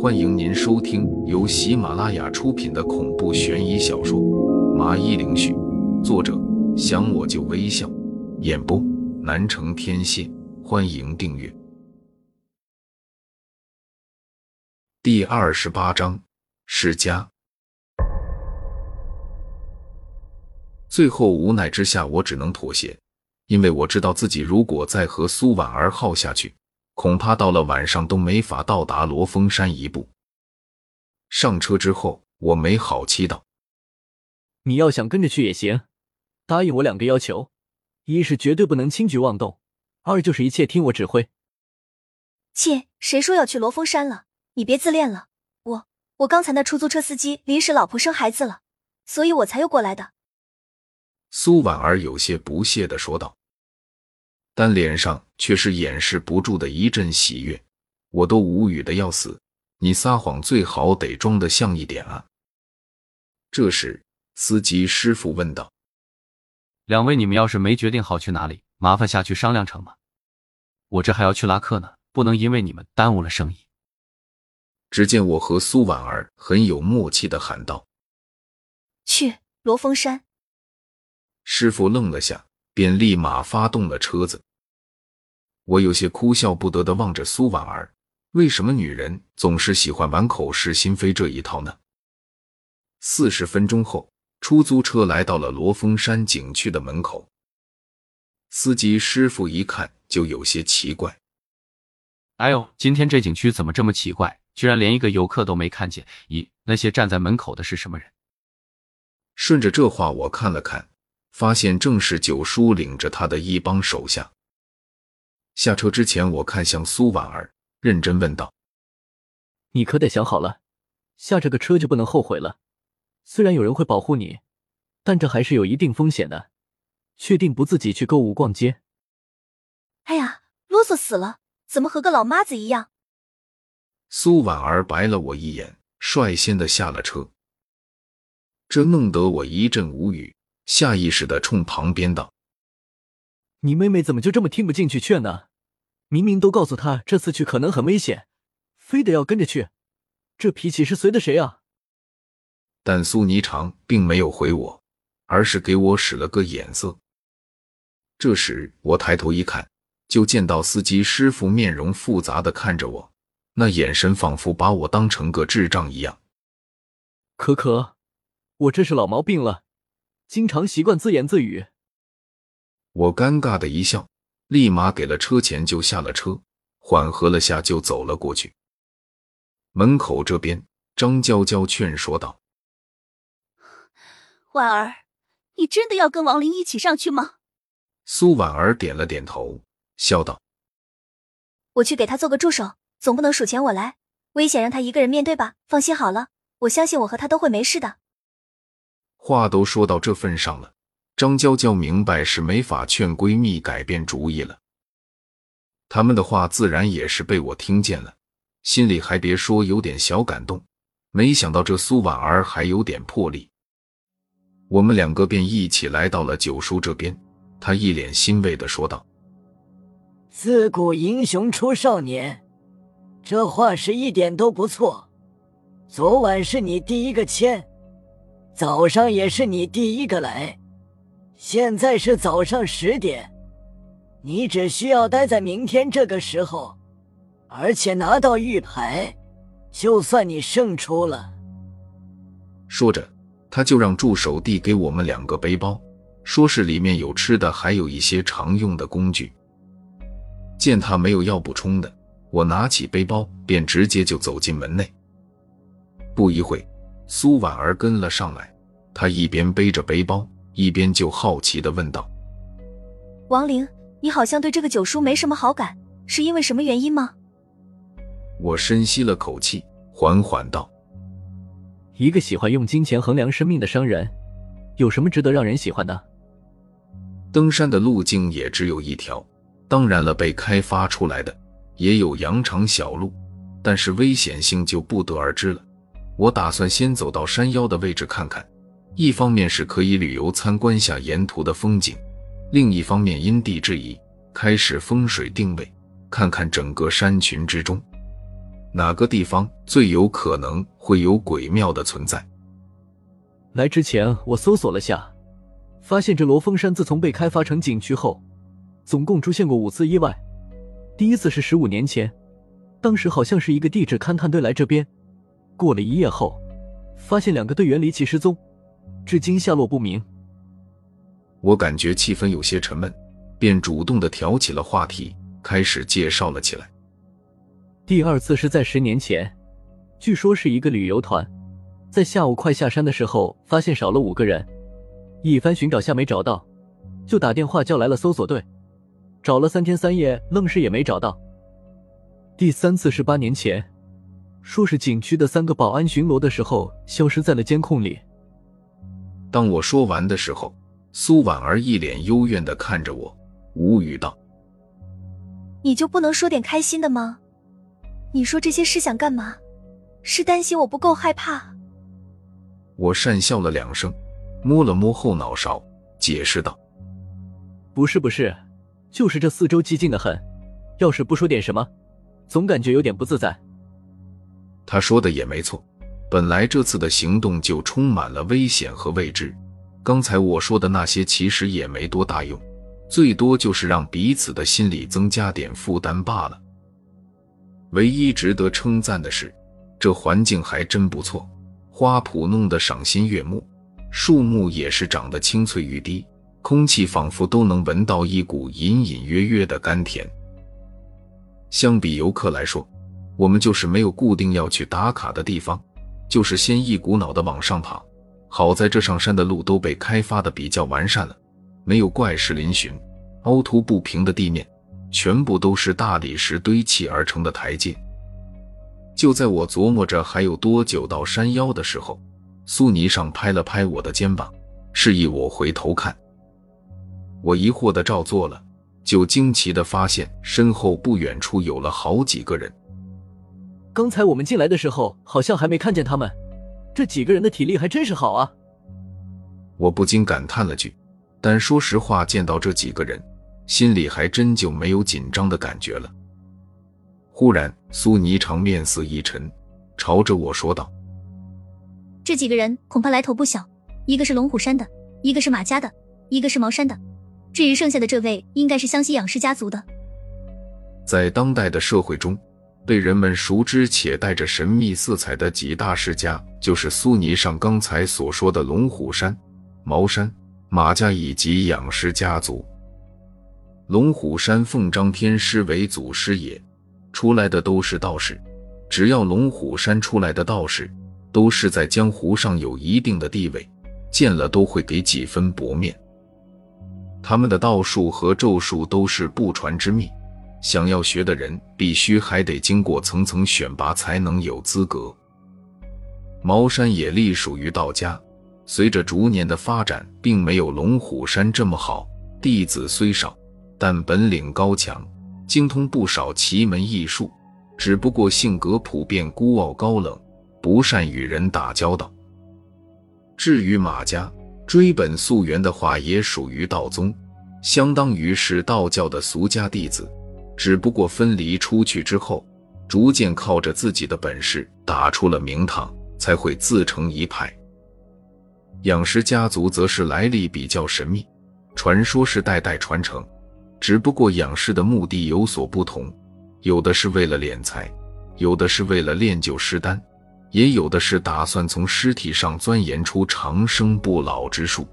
欢迎您收听由喜马拉雅出品的恐怖悬疑小说《麻衣灵絮》，作者想我就微笑，演播南城天蝎。欢迎订阅。第二十八章世家。最后无奈之下，我只能妥协，因为我知道自己如果再和苏婉儿耗下去。恐怕到了晚上都没法到达罗峰山一步。上车之后，我没好气道：“你要想跟着去也行，答应我两个要求：一是绝对不能轻举妄动，二就是一切听我指挥。”切，谁说要去罗峰山了？你别自恋了。我我刚才那出租车司机临时老婆生孩子了，所以我才又过来的。苏婉儿有些不屑的说道。但脸上却是掩饰不住的一阵喜悦，我都无语的要死。你撒谎最好得装得像一点啊！这时，司机师傅问道：“两位，你们要是没决定好去哪里，麻烦下去商量成吗？我这还要去拉客呢，不能因为你们耽误了生意。”只见我和苏婉儿很有默契的喊道：“去罗峰山。”师傅愣了下。便立马发动了车子。我有些哭笑不得的望着苏婉儿，为什么女人总是喜欢玩口是心非这一套呢？四十分钟后，出租车来到了罗峰山景区的门口。司机师傅一看就有些奇怪：“哎呦，今天这景区怎么这么奇怪？居然连一个游客都没看见！咦，那些站在门口的是什么人？”顺着这话，我看了看。发现正是九叔领着他的一帮手下下车之前，我看向苏婉儿，认真问道：“你可得想好了，下这个车就不能后悔了。虽然有人会保护你，但这还是有一定风险的。确定不自己去购物逛街？”哎呀，啰嗦死了！怎么和个老妈子一样？苏婉儿白了我一眼，率先的下了车，这弄得我一阵无语。下意识的冲旁边道：“你妹妹怎么就这么听不进去劝呢？明明都告诉她这次去可能很危险，非得要跟着去，这脾气是随的谁啊？”但苏霓裳并没有回我，而是给我使了个眼色。这时我抬头一看，就见到司机师傅面容复杂的看着我，那眼神仿佛把我当成个智障一样。可可，我这是老毛病了。经常习惯自言自语，我尴尬的一笑，立马给了车钱就下了车，缓和了下就走了过去。门口这边，张娇娇劝说道：“婉儿，你真的要跟王林一起上去吗？”苏婉儿点了点头，笑道：“我去给他做个助手，总不能数钱我来，危险让他一个人面对吧。放心好了，我相信我和他都会没事的。”话都说到这份上了，张娇娇明白是没法劝闺蜜改变主意了。他们的话自然也是被我听见了，心里还别说有点小感动。没想到这苏婉儿还有点魄力。我们两个便一起来到了九叔这边，他一脸欣慰的说道：“自古英雄出少年，这话是一点都不错。昨晚是你第一个签。”早上也是你第一个来，现在是早上十点，你只需要待在明天这个时候，而且拿到玉牌，就算你胜出了。说着，他就让助手递给我们两个背包，说是里面有吃的，还有一些常用的工具。见他没有要补充的，我拿起背包便直接就走进门内。不一会。苏婉儿跟了上来，她一边背着背包，一边就好奇的问道：“王玲，你好像对这个九叔没什么好感，是因为什么原因吗？”我深吸了口气，缓缓道：“一个喜欢用金钱衡量生命的商人，有什么值得让人喜欢的？登山的路径也只有一条，当然了，被开发出来的也有羊肠小路，但是危险性就不得而知了。”我打算先走到山腰的位置看看，一方面是可以旅游参观下沿途的风景，另一方面因地制宜开始风水定位，看看整个山群之中哪个地方最有可能会有鬼庙的存在？来之前我搜索了下，发现这罗峰山自从被开发成景区后，总共出现过五次意外。第一次是十五年前，当时好像是一个地质勘探队来这边，过了一夜后，发现两个队员离奇失踪，至今下落不明。我感觉气氛有些沉闷，便主动的挑起了话题，开始介绍了起来。第二次是在十年前，据说是一个旅游团，在下午快下山的时候，发现少了五个人，一番寻找下没找到，就打电话叫来了搜索队，找了三天三夜，愣是也没找到。第三次是八年前，说是景区的三个保安巡逻的时候消失在了监控里。当我说完的时候，苏婉儿一脸幽怨的看着我，无语道：“你就不能说点开心的吗？”你说这些是想干嘛？是担心我不够害怕？我讪笑了两声，摸了摸后脑勺，解释道：“不是不是，就是这四周寂静的很，要是不说点什么，总感觉有点不自在。”他说的也没错，本来这次的行动就充满了危险和未知。刚才我说的那些其实也没多大用，最多就是让彼此的心里增加点负担罢了。唯一值得称赞的是，这环境还真不错，花圃弄得赏心悦目，树木也是长得青翠欲滴，空气仿佛都能闻到一股隐隐约约的甘甜。相比游客来说，我们就是没有固定要去打卡的地方，就是先一股脑的往上爬。好在这上山的路都被开发的比较完善了，没有怪石嶙峋、凹凸不平的地面。全部都是大理石堆砌而成的台阶。就在我琢磨着还有多久到山腰的时候，苏尼上拍了拍我的肩膀，示意我回头看。我疑惑的照做了，就惊奇的发现身后不远处有了好几个人。刚才我们进来的时候，好像还没看见他们。这几个人的体力还真是好啊！我不禁感叹了句。但说实话，见到这几个人。心里还真就没有紧张的感觉了。忽然，苏霓裳面色一沉，朝着我说道：“这几个人恐怕来头不小，一个是龙虎山的，一个是马家的，一个是茅山的。至于剩下的这位，应该是湘西养氏家族的。”在当代的社会中，被人们熟知且带着神秘色彩的几大世家，就是苏尼上刚才所说的龙虎山、茅山、马家以及养氏家族。龙虎山奉张天师为祖师爷，出来的都是道士。只要龙虎山出来的道士，都是在江湖上有一定的地位，见了都会给几分薄面。他们的道术和咒术都是不传之秘，想要学的人必须还得经过层层选拔才能有资格。茅山也隶属于道家，随着逐年的发展，并没有龙虎山这么好，弟子虽少。但本领高强，精通不少奇门异术，只不过性格普遍孤傲高冷，不善与人打交道。至于马家，追本溯源的话，也属于道宗，相当于是道教的俗家弟子，只不过分离出去之后，逐渐靠着自己的本事打出了名堂，才会自成一派。养尸家族则是来历比较神秘，传说是代代传承。只不过养尸的目的有所不同，有的是为了敛财，有的是为了炼就尸丹，也有的是打算从尸体上钻研出长生不老之术。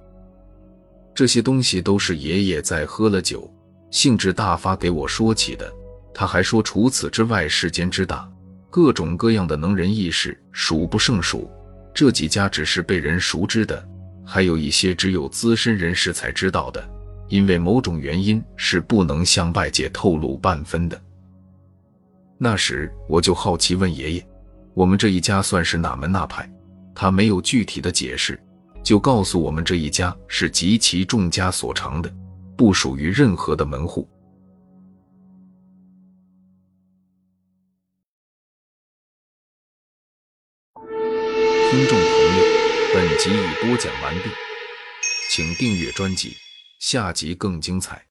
这些东西都是爷爷在喝了酒，兴致大发给我说起的。他还说，除此之外，世间之大，各种各样的能人异士数不胜数。这几家只是被人熟知的，还有一些只有资深人士才知道的。因为某种原因是不能向外界透露半分的。那时我就好奇问爷爷：“我们这一家算是哪门哪派？”他没有具体的解释，就告诉我们这一家是极其众家所长的，不属于任何的门户。听众朋友，本集已播讲完毕，请订阅专辑。下集更精彩。